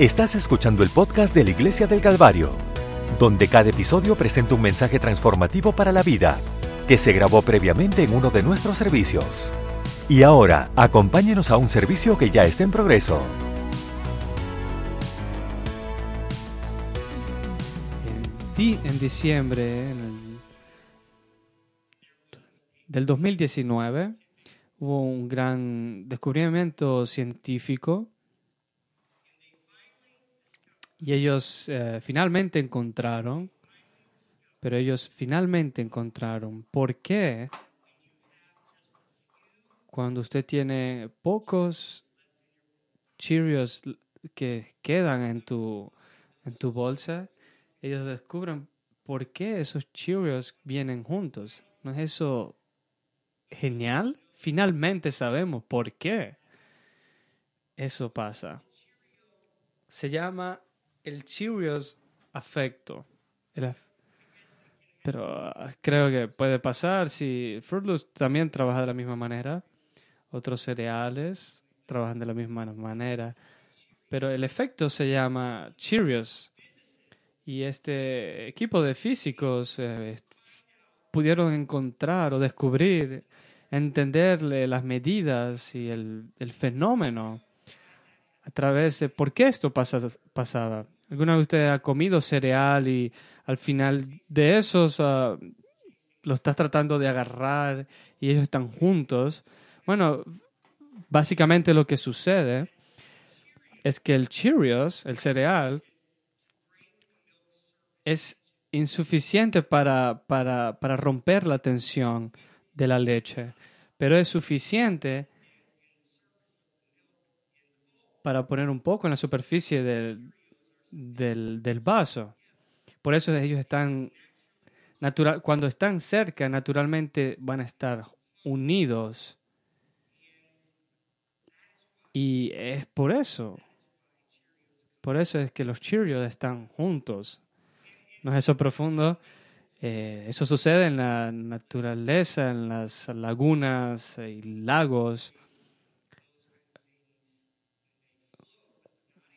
Estás escuchando el podcast de la Iglesia del Calvario, donde cada episodio presenta un mensaje transformativo para la vida, que se grabó previamente en uno de nuestros servicios. Y ahora, acompáñenos a un servicio que ya está en progreso. En, di- en diciembre del 2019 hubo un gran descubrimiento científico y ellos eh, finalmente encontraron, pero ellos finalmente encontraron por qué cuando usted tiene pocos Cheerios que quedan en tu, en tu bolsa, ellos descubren por qué esos Cheerios vienen juntos. ¿No es eso genial? Finalmente sabemos por qué eso pasa. Se llama el Cheerios afecto. Pero ah, creo que puede pasar si Fruit Loops también trabaja de la misma manera. Otros cereales trabajan de la misma manera. Pero el efecto se llama Cheerios. Y este equipo de físicos eh, pudieron encontrar o descubrir, entenderle las medidas y el fenómeno a través de por qué esto pasa- pasaba. ¿Alguna de ustedes ha comido cereal y al final de esos ah, lo estás tratando de agarrar y ellos están juntos? Bueno, básicamente lo que sucede es que el Cheerios, el cereal, es insuficiente para, para, para romper la tensión de la leche, pero es suficiente para poner un poco en la superficie del, del, del vaso. Por eso ellos están, natural, cuando están cerca, naturalmente van a estar unidos. Y es por eso, por eso es que los Cheerios están juntos. ¿No es eso profundo? Eh, eso sucede en la naturaleza, en las lagunas y lagos.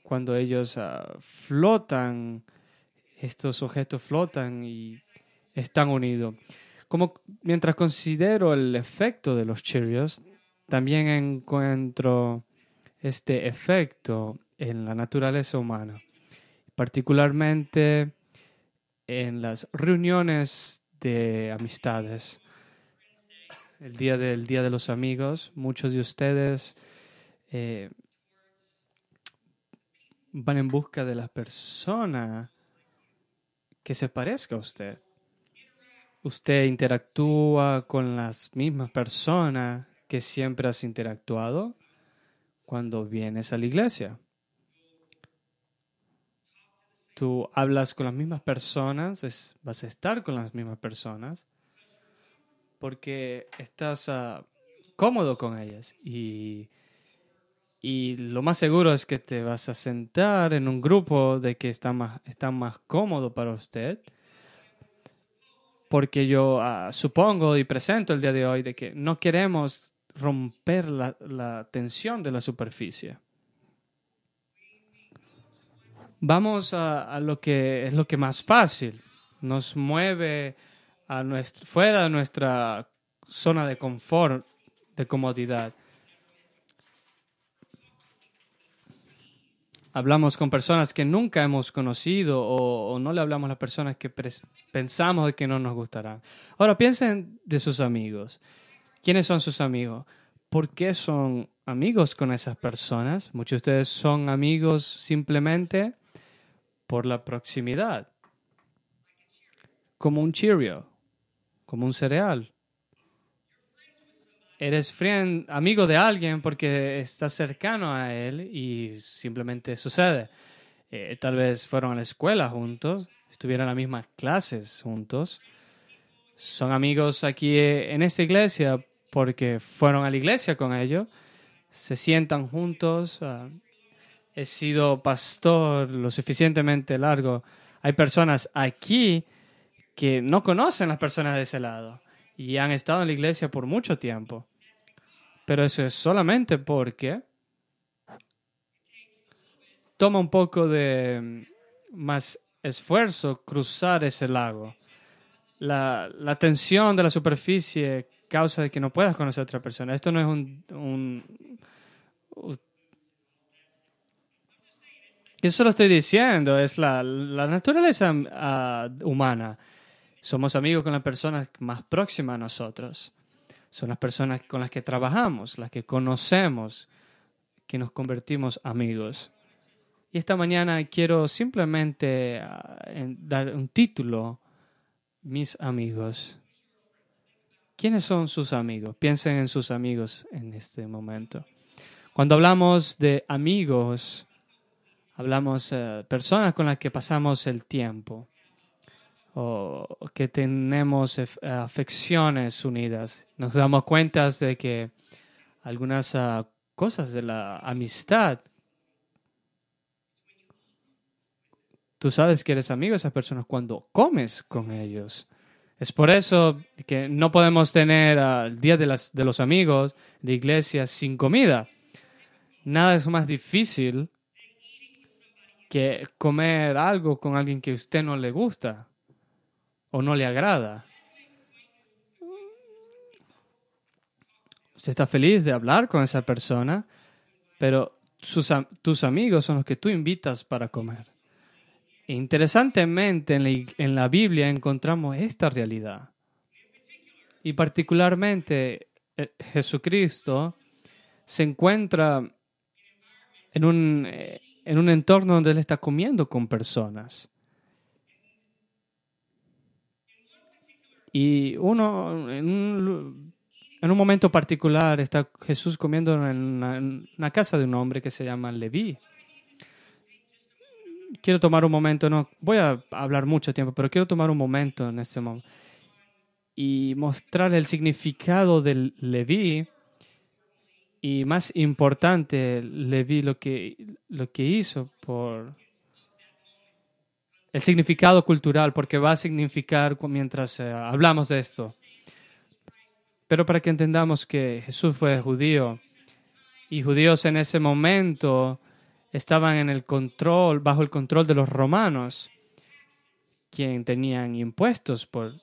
Cuando ellos ah, flotan, estos objetos flotan y están unidos. Como mientras considero el efecto de los Cheerios, también encuentro este efecto en la naturaleza humana, particularmente en las reuniones de amistades. El día del Día de los Amigos, muchos de ustedes eh, van en busca de la persona que se parezca a usted. Usted interactúa con las mismas personas que siempre has interactuado cuando vienes a la iglesia. Tú hablas con las mismas personas, vas a estar con las mismas personas porque estás ah, cómodo con ellas y, y lo más seguro es que te vas a sentar en un grupo de que está más, está más cómodo para usted porque yo ah, supongo y presento el día de hoy de que no queremos romper la, tensión de la superficie. Vamos a, a lo que es lo que más fácil nos mueve a nuestra, fuera de nuestra zona de confort, de comodidad. Hablamos con personas que nunca hemos conocido o, no le hablamos a las personas que pensamos que no nos gustarán. Ahora piensen de sus amigos. ¿Quiénes son sus amigos? ¿Por qué son amigos con esas personas? Muchos de ustedes son amigos simplemente por la proximidad. Como un Cheerio, como un cereal. Eres friend, amigo de alguien porque estás cercano a él y simplemente sucede. Eh, tal vez fueron a la escuela juntos, estuvieron en las mismas clases juntos. Son amigos aquí eh, en esta iglesia porque fueron a la iglesia con ellos, se sientan juntos. ah, he sido pastor lo suficientemente largo. Hay personas aquí que no conocen las personas de ese lado y han estado en la iglesia por mucho tiempo. Pero eso es solamente porque toma un poco de mm, más esfuerzo cruzar ese lago. La, la tensión de la superficie causa de que no puedas conocer a otra persona. Esto no es un... un, un eso lo estoy diciendo, es la, la naturaleza ah, humana. Somos amigos con las personas más próximas a nosotros. Son las personas con las que trabajamos, las que conocemos, que nos convertimos amigos. Y esta mañana quiero simplemente ah, dar un título, mis amigos. ¿Quiénes son sus amigos? Piensen en sus amigos en este momento. Cuando hablamos de amigos, hablamos de eh, personas con las que pasamos el tiempo o que tenemos afecciones unidas. Nos damos cuenta de que algunas ah, cosas de la amistad, tú sabes que eres amigo de esas personas cuando comes con ellos. Es por eso que no podemos tener el Día de, las, de los Amigos de iglesia sin comida. Nada es más difícil que comer algo con alguien que a usted no le gusta o no le agrada. Usted está feliz de hablar con esa persona, pero tus amigos son los que tú invitas para comer. Interesantemente, en la, en la Biblia encontramos esta realidad. Y particularmente eh, Jesucristo se encuentra en un, eh, en un entorno donde Él está comiendo con personas. Y uno, en un, en un momento particular, está Jesús comiendo en una, en una, casa de un hombre que se llama Leví. Quiero tomar un momento, no voy a hablar mucho tiempo, pero quiero tomar un momento en este momento y mostrar el significado del Leví. Y más importante, Leví lo que, lo que hizo por el significado cultural, porque va a significar mientras eh, hablamos de esto. Pero para que entendamos que Jesús fue judío y judíos en ese momento estaban en el control, bajo el control de los romanos, quien tenían impuestos por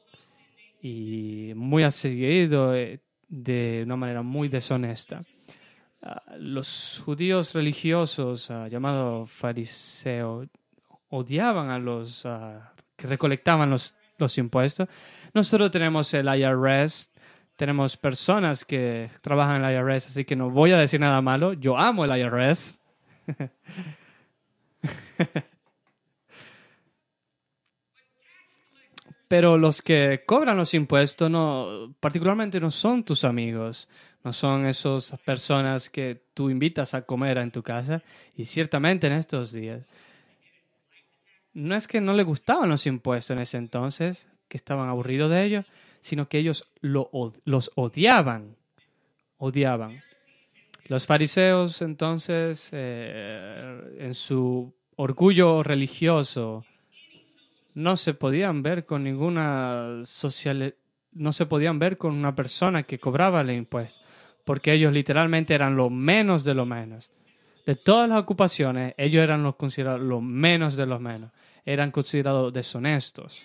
y muy seguido eh, de una manera muy deshonesta. Ah, los judíos religiosos, ah, llamados fariseos, odiaban a los que recolectaban los, los impuestos. Nosotros tenemos el IRS, tenemos personas que trabajan en el IRS, así que no voy a decir nada malo. Yo amo el IRS. Pero los que cobran los impuestos no, particularmente no son tus amigos, no son esas personas que tú invitas a comer en tu casa. Y ciertamente en estos días no es que no le gustaban los impuestos en ese entonces, que estaban aburridos de ellos, sino que ellos lo, los odiaban, odiaban. Los fariseos entonces, eh, en su orgullo religioso, no se podían ver con ninguna social, no se podían ver con una persona que cobraba el impuesto, porque ellos literalmente eran lo menos de lo menos. De todas las ocupaciones, ellos eran los considerados lo menos de los menos eran considerados deshonestos.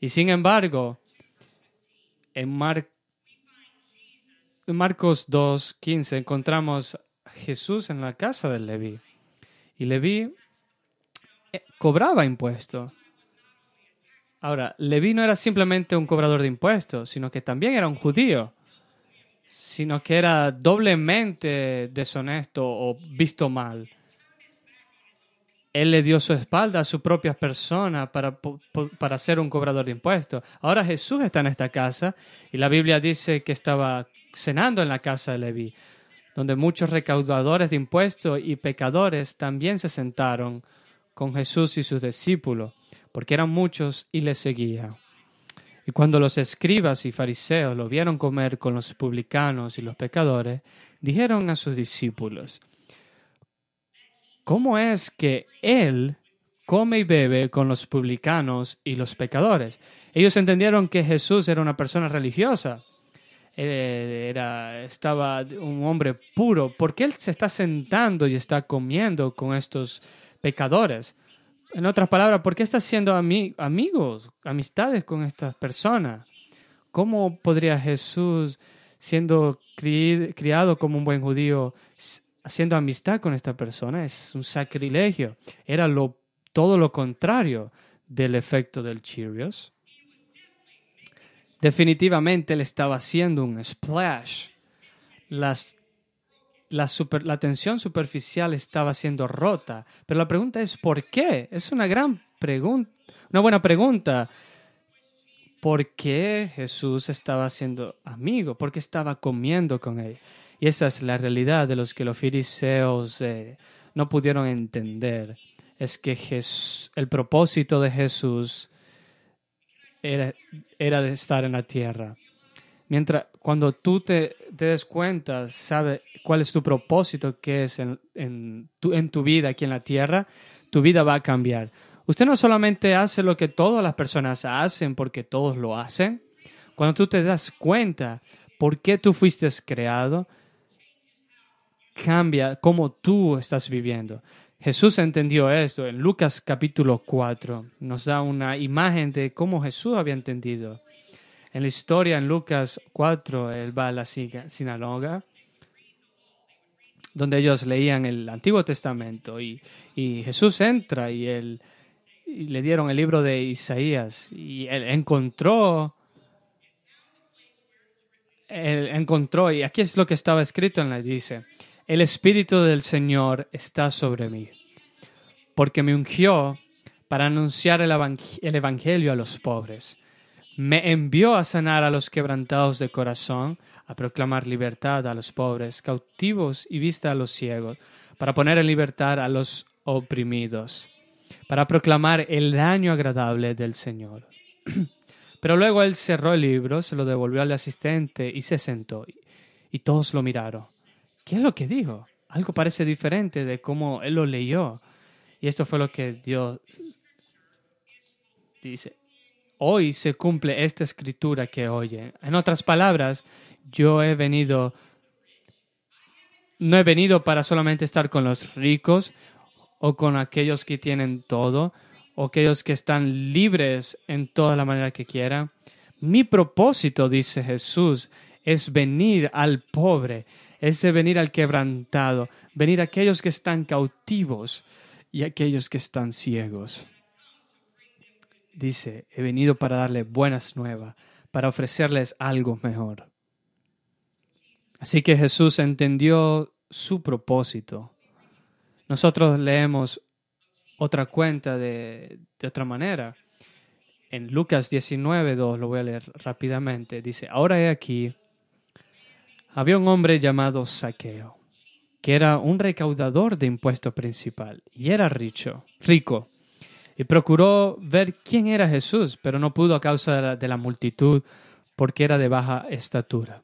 Y sin embargo, en, Mar Marcos 2.15 encontramos a Jesús en la casa de Leví. Y Leví eh, cobraba impuestos. Ahora, Leví no era simplemente un cobrador de impuestos, sino que también era un judío, sino que era doblemente deshonesto o visto mal. Él le dio su espalda a su propia persona para, para ser un cobrador de impuestos. Ahora Jesús está en esta casa y la Biblia dice que estaba cenando en la casa de Leví, donde muchos recaudadores de impuestos y pecadores también se sentaron con Jesús y sus discípulos, porque eran muchos y le seguían. Y cuando los escribas y fariseos lo vieron comer con los publicanos y los pecadores, dijeron a sus discípulos, ¿cómo es que él come y bebe con los publicanos y los pecadores? Ellos entendieron que Jesús era una persona religiosa, eh, era, estaba un hombre puro. ¿Por qué él se está sentando y está comiendo con estos pecadores. En otras palabras, ¿por qué estás siendo amigos, amistades con estas personas? ¿Cómo podría Jesús, siendo criado como un buen judío, haciendo amistad con esta persona? Es un sacrilegio. Era todo lo contrario del efecto del Cheerios. Definitivamente él estaba haciendo un splash. Las, la, tensión superficial estaba siendo rota. Pero la pregunta es, ¿por qué? Es una gran pregunta, una buena pregunta. ¿Por qué Jesús estaba siendo amigo? ¿Por qué estaba comiendo con él? Y esa es la realidad de los que los fariseos eh, no pudieron entender. Es que el propósito de Jesús era, era, de estar en la tierra. Mientras, cuando tú te, des cuenta, sabes cuál es tu propósito que es en, en, tu, en tu vida aquí en la tierra, tu vida va a cambiar. Usted no solamente hace lo que todas las personas hacen porque todos lo hacen. Cuando tú te das cuenta por qué tú fuiste creado, cambia cómo tú estás viviendo. Jesús entendió esto en Lucas capítulo 4. Nos da una imagen de cómo Jesús había entendido. En la historia, en Lucas 4, él va a la sinagoga donde ellos leían el Antiguo Testamento y, Jesús entra y él le dieron el libro de Isaías y él encontró, él encontró, y aquí es lo que estaba escrito en la dice, el Espíritu del Señor está sobre mí, porque me ungió para anunciar el, el Evangelio a los pobres. Me envió a sanar a los quebrantados de corazón, a proclamar libertad a los pobres, cautivos y vista a los ciegos, para poner en libertad a los oprimidos para proclamar el año agradable del Señor. Pero luego él cerró el libro, se lo devolvió al asistente y se sentó. Y todos lo miraron. ¿Qué es lo que dijo? Algo parece diferente de cómo él lo leyó. Y esto fue lo que Dios dice. Hoy se cumple esta escritura que oye. En otras palabras, yo he venido, no he venido para solamente estar con los ricos o con aquellos que tienen todo, o aquellos que están libres en toda la manera que quieran. Mi propósito, dice Jesús, es venir al pobre, es de venir al quebrantado, venir a aquellos que están cautivos y aquellos que están ciegos. Dice, he venido para darle buenas nuevas, para ofrecerles algo mejor. Así que Jesús entendió su propósito nosotros leemos otra cuenta de, otra manera. En Lucas 19, 2, lo voy a leer rápidamente. Dice, ahora he aquí, había un hombre llamado Saqueo, que era un recaudador de impuesto principal y era rico, rico. Y procuró ver quién era Jesús, pero no pudo a causa de la, multitud, porque era de baja estatura.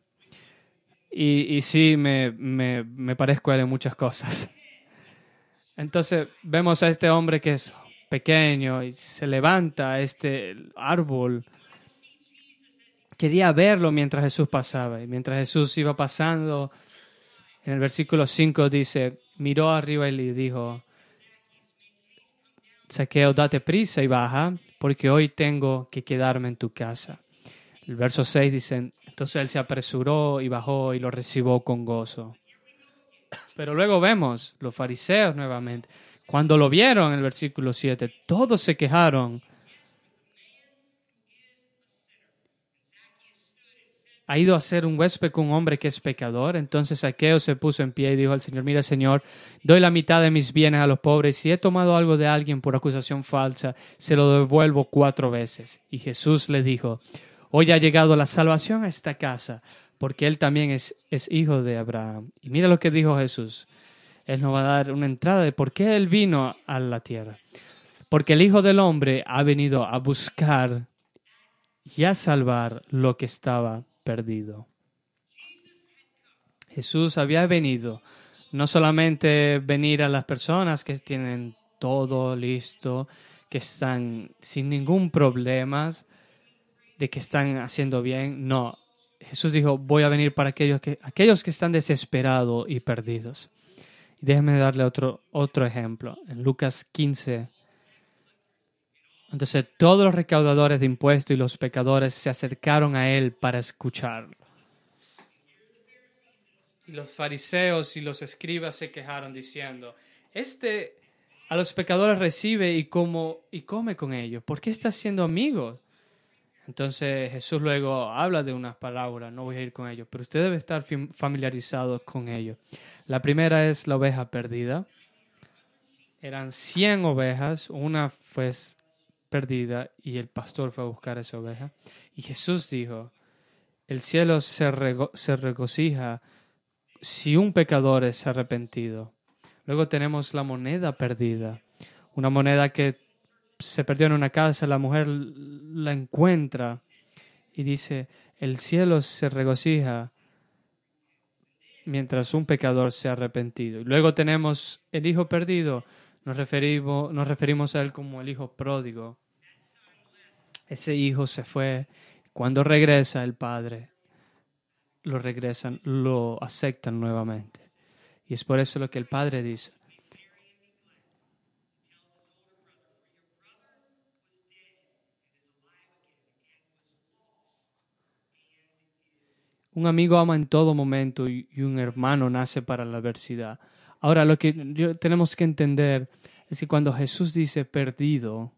Y, y sí, me, me, me parezco a él en muchas cosas. Entonces vemos a este hombre que es pequeño y se levanta a este árbol. Quería verlo mientras Jesús pasaba. Y mientras Jesús iba pasando, en el versículo 5 dice, miró arriba y le dijo, Saqueo, date prisa y baja, porque hoy tengo que quedarme en tu casa. El verso 6 dice, entonces él se apresuró y bajó y lo recibió con gozo. Pero luego vemos los fariseos nuevamente. Cuando lo vieron en el versículo 7, todos se quejaron. Ha ido a ser un huésped con un hombre que es pecador. Entonces Saqueo se puso en pie y dijo al Señor, mira Señor, doy la mitad de mis bienes a los pobres. Si he tomado algo de alguien por acusación falsa, se lo devuelvo cuatro veces. Y Jesús le dijo, hoy ha llegado la salvación a esta casa, porque él también es, hijo de Abraham. Y mira lo que dijo Jesús. Él nos va a dar una entrada de por qué él vino a la tierra. Porque el Hijo del Hombre ha venido a buscar y a salvar lo que estaba perdido. Jesús había venido no solamente venir a las personas que tienen todo listo, que están sin ningún problema, de que están haciendo bien, no, Jesús dijo, voy a venir para aquellos que, aquellos que están desesperados y perdidos. Y déjeme darle otro, otro ejemplo. En Lucas 15. Entonces todos los recaudadores de impuestos y los pecadores se acercaron a él para escucharlo. Y los fariseos y los escribas se quejaron diciendo, este a los pecadores recibe y, como, y come con ellos. ¿Por qué está siendo amigo? Entonces Jesús luego habla de unas palabras, no voy a ir con ellos, pero usted debe estar familiarizado con ellos. La primera es la oveja perdida. Eran 100 ovejas, una fue perdida y el pastor fue a buscar esa oveja. Y Jesús dijo, el cielo se, se regocija si un pecador es arrepentido. Luego tenemos la moneda perdida, una moneda que se perdió en una casa, la mujer la encuentra y dice, el cielo se regocija mientras un pecador se ha arrepentido. luego tenemos el hijo perdido, nos referimos, nos referimos a él como el hijo pródigo. Ese hijo se fue, cuando regresa el padre, lo regresan, lo aceptan nuevamente. Y es por eso lo que el padre dice. Un amigo ama en todo momento y, un hermano nace para la adversidad. Ahora, lo que tenemos que entender es que cuando Jesús dice perdido,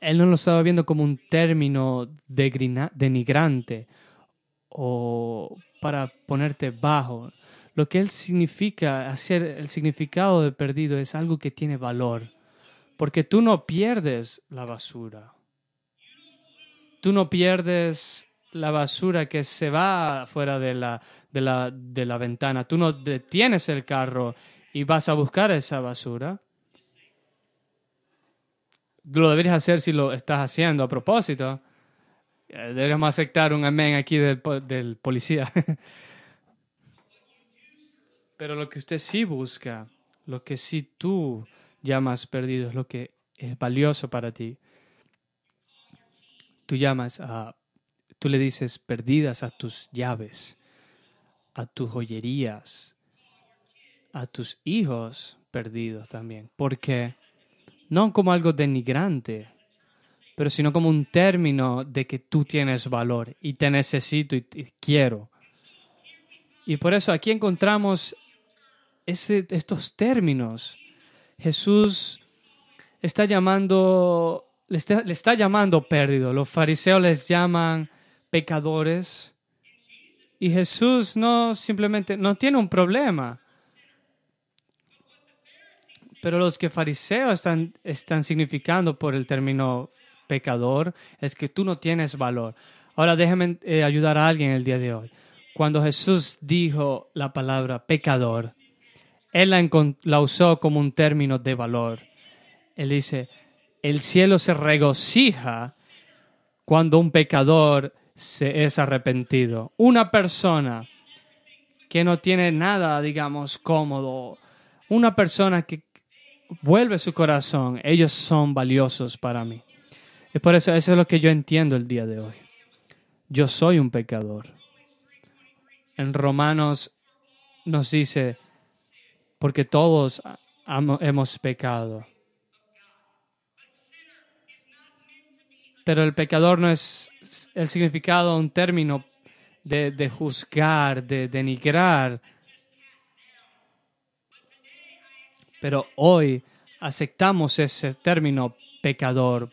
él no lo estaba viendo como un término denigrante o para ponerte bajo. Lo que él significa, hacer el significado de perdido es algo que tiene valor, porque tú no pierdes la basura tú no pierdes la basura que se va fuera de la, de la, de la ventana. Tú no detienes el carro y vas a buscar esa basura. Lo deberías hacer si lo estás haciendo a propósito. Eh, deberíamos aceptar un amén aquí del, del policía. Pero lo que usted sí busca, lo que sí tú llamas perdido, es lo que es valioso para ti tú llamas a, tú le dices perdidas a tus llaves, a tus joyerías, a tus hijos perdidos también. Porque no como algo denigrante, pero sino como un término de que tú tienes valor y te necesito y te quiero. Y por eso aquí encontramos estos términos. Jesús está llamando le está, llamando perdido. Los fariseos les llaman pecadores. Y Jesús no simplemente, no tiene un problema. Pero los que fariseos están, están significando por el término pecador es que tú no tienes valor. Ahora déjame eh, ayudar a alguien el día de hoy. Cuando Jesús dijo la palabra pecador, Él la, la usó como un término de valor. Él dice, el cielo se regocija cuando un pecador se es arrepentido. Una persona que no tiene nada, digamos, cómodo, una persona que vuelve su corazón, ellos son valiosos para mí. Y por eso eso es lo que yo entiendo el día de hoy. Yo soy un pecador. En Romanos nos dice, porque todos hemos pecado Pero el pecador no es el significado, un término de, juzgar, de denigrar. Pero hoy aceptamos ese término pecador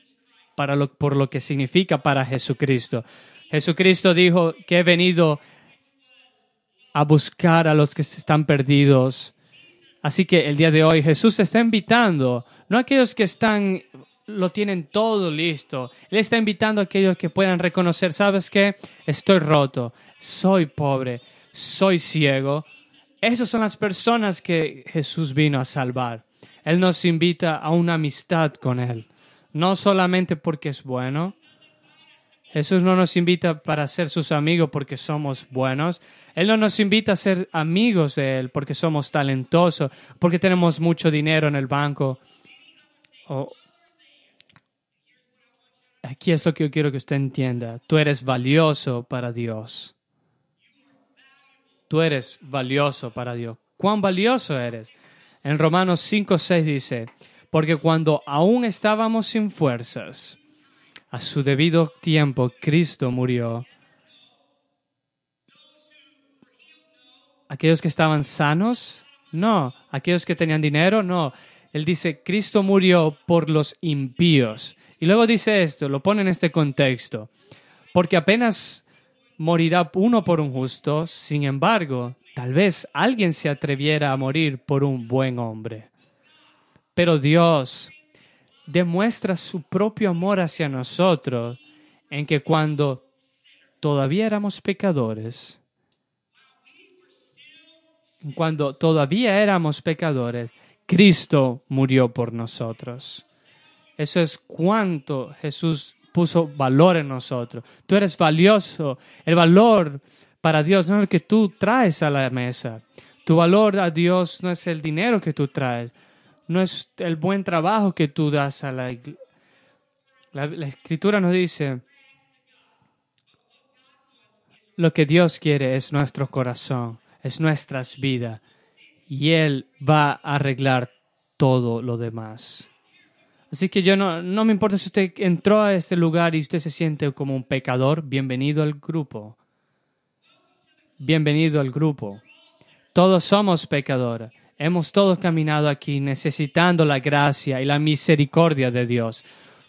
para lo, por lo que significa para Jesucristo. Jesucristo dijo que he venido a buscar a los que están perdidos. Así que el día de hoy Jesús está invitando, no aquellos que están lo tienen todo listo. Él está invitando a aquellos que puedan reconocer, ¿sabes qué? Estoy roto, soy pobre, soy ciego. Esas son las personas que Jesús vino a salvar. Él nos invita a una amistad con Él, no solamente porque es bueno. Jesús no nos invita para ser sus amigos porque somos buenos. Él no nos invita a ser amigos de Él porque somos talentosos, porque tenemos mucho dinero en el banco Aquí es lo que yo quiero que usted entienda. Tú eres valioso para Dios. tú eres valioso para Dios. ¿Cuán valioso eres? En Romanos 5, 6 dice, porque cuando aún estábamos sin fuerzas, a su debido tiempo Cristo murió. Aquellos que estaban sanos, no. Aquellos que tenían dinero, no. Él dice, Cristo murió por los impíos. Y luego dice esto, lo pone en este contexto, porque apenas morirá uno por un justo, sin embargo, tal vez alguien se atreviera a morir por un buen hombre. Pero Dios demuestra su propio amor hacia nosotros en que cuando todavía éramos pecadores, cuando todavía éramos pecadores, Cristo murió por nosotros. Eso es cuánto Jesús puso valor en nosotros. Tú eres valioso. El valor para Dios no es el que tú traes a la mesa. Tu valor a Dios no es el dinero que tú traes. No es el buen trabajo que tú das a la iglesia. La, escritura nos dice, lo que Dios quiere es nuestro corazón, es nuestras vidas. Y Él va a arreglar todo lo demás. Así que yo no, no me importa si usted entró a este lugar y usted se siente como un pecador, bienvenido al grupo. Bienvenido al grupo. Todos somos pecadores. Hemos todos caminado aquí necesitando la gracia y la misericordia de Dios.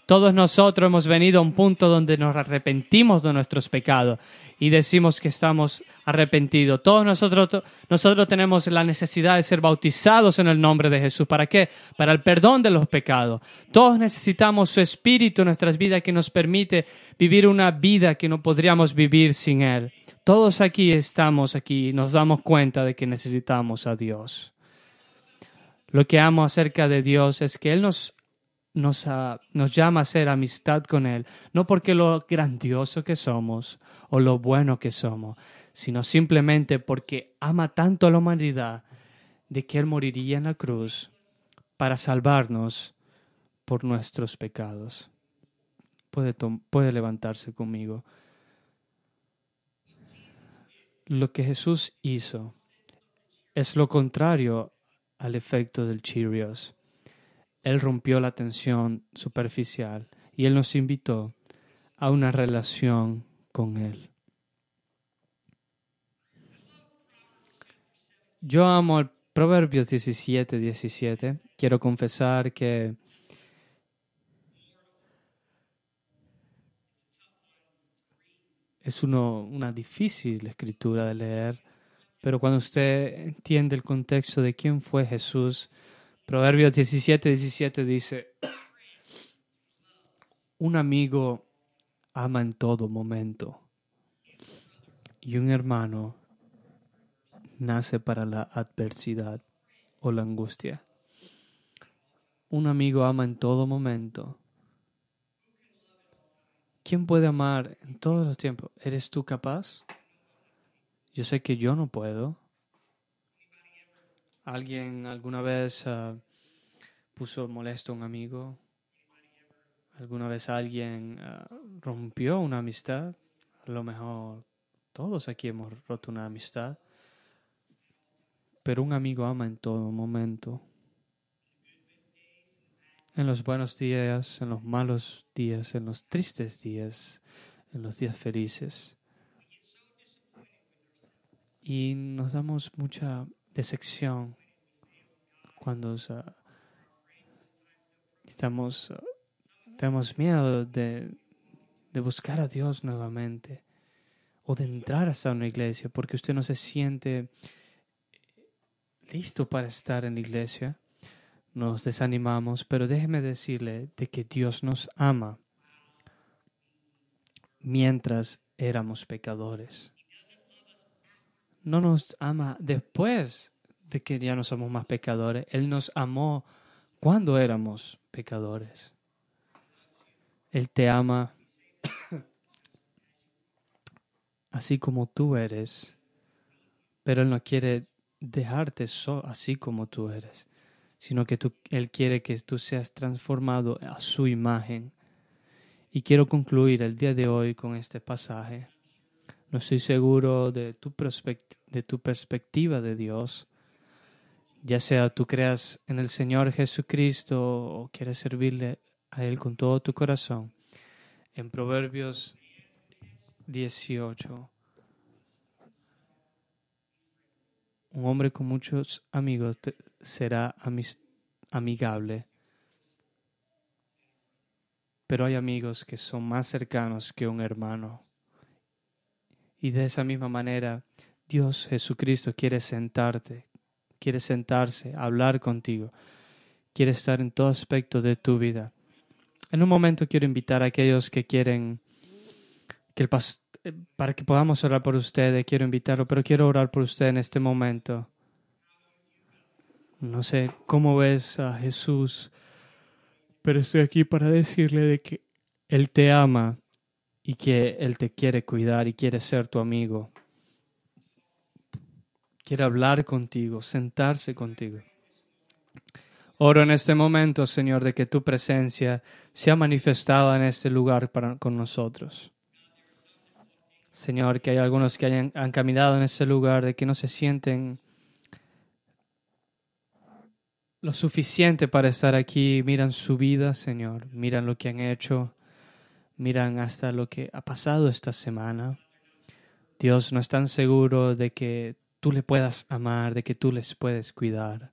Todos nosotros hemos venido a un punto donde nos arrepentimos de nuestros pecados y decimos que estamos arrepentidos. Todos nosotros, nosotros tenemos la necesidad de ser bautizados en el nombre de Jesús. ¿Para qué? Para el perdón de los pecados. Todos necesitamos su Espíritu en nuestras vidas que nos permite vivir una vida que no podríamos vivir sin Él. Todos aquí estamos aquí y nos damos cuenta de que necesitamos a Dios. Lo que amo acerca de Dios es que Él nos nos, nos llama a hacer amistad con Él, no porque lo grandioso que somos o lo bueno que somos, sino simplemente porque ama tanto a la humanidad de que Él moriría en la cruz para salvarnos por nuestros pecados. Puede, puede levantarse conmigo. Lo que Jesús hizo es lo contrario al efecto del Cheerios. Él rompió la tensión superficial y Él nos invitó a una relación con Él. Yo amo el Proverbios 17, 17. Quiero confesar que es una difícil escritura de leer, pero cuando usted entiende el contexto de quién fue Jesús, Proverbios 17, 17 dice, un amigo ama en todo momento y un hermano nace para la adversidad o la angustia. Un amigo ama en todo momento. ¿Quién puede amar en todos los tiempos? ¿Eres tú capaz? Yo sé que yo no puedo. ¿Alguien alguna vez uh, puso molesto a un amigo? ¿Alguna vez alguien uh, rompió una amistad? A lo mejor todos aquí hemos roto una amistad. Pero un amigo ama en todo momento. En los buenos días, en los malos días, en los tristes días, en los días felices. Y nos damos mucha decepción cuando estamos, tenemos miedo de, de buscar a Dios nuevamente o de entrar hasta una iglesia porque usted no se siente listo para estar en la iglesia. Nos desanimamos, pero déjeme decirle de que Dios nos ama mientras éramos pecadores no nos ama después de que ya no somos más pecadores. Él nos amó cuando éramos pecadores. Él te ama así como tú eres, pero Él no quiere dejarte así como tú eres, sino que Él quiere que tú seas transformado a su imagen. Y quiero concluir el día de hoy con este pasaje no estoy seguro de tu, de tu perspectiva de Dios. Ya sea tú creas en el Señor Jesucristo o quieres servirle a Él con todo tu corazón. En Proverbios 18, un hombre con muchos amigos será amigable, pero hay amigos que son más cercanos que un hermano. Y de esa misma manera, Dios Jesucristo quiere sentarte, quiere sentarse, hablar contigo, quiere estar en todo aspecto de tu vida. En un momento quiero invitar a aquellos que quieren que el eh, para que podamos orar por ustedes, quiero invitarlo, pero quiero orar por usted en este momento. No sé cómo ves a Jesús, pero estoy aquí para decirle de que Él te ama y que Él te quiere cuidar y quiere ser tu amigo. Quiere hablar contigo, sentarse contigo. Oro en este momento, Señor, de que tu presencia sea manifestada en este lugar con nosotros. Señor, que hay algunos que hayan, han caminado en ese lugar, de que no se sienten lo suficiente para estar aquí, miran su vida, Señor, miran lo que han hecho, miran hasta lo que ha pasado esta semana. Dios no están seguro de que tú le puedas amar, de que tú les puedes cuidar.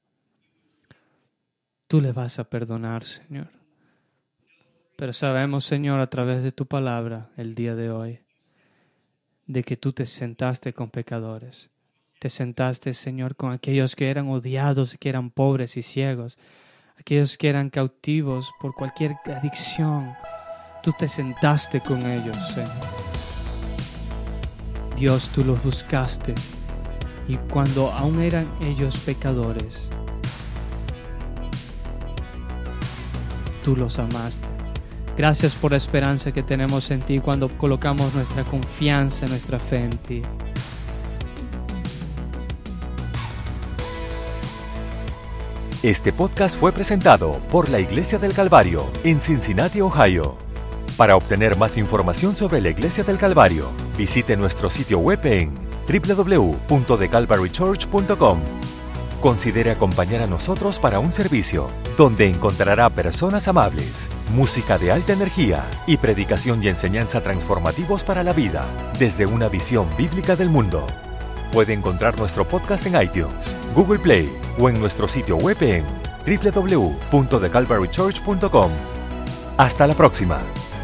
Tú le vas a perdonar, Señor. Pero sabemos, Señor, a través de tu palabra el día de hoy, de que tú te sentaste con pecadores. Te sentaste, Señor, con aquellos que eran odiados, que eran pobres y ciegos, aquellos que eran cautivos por cualquier adicción, Tú te sentaste con ellos, Señor. Dios, tú los buscaste y cuando aún eran ellos pecadores, tú los amaste. Gracias por la esperanza que tenemos en ti cuando colocamos nuestra confianza, nuestra fe en ti. Este podcast fue presentado por la Iglesia del Calvario en Cincinnati, Ohio. Para obtener más información sobre la Iglesia del Calvario, visite nuestro sitio web en www.thecalvarychurch.com. Considere acompañar a nosotros para un servicio donde encontrará personas amables, música de alta energía y predicación y enseñanza transformativos para la vida desde una visión bíblica del mundo. Puede encontrar nuestro podcast en iTunes, Google Play o en nuestro sitio web en www.thecalvarychurch.com. Hasta la próxima.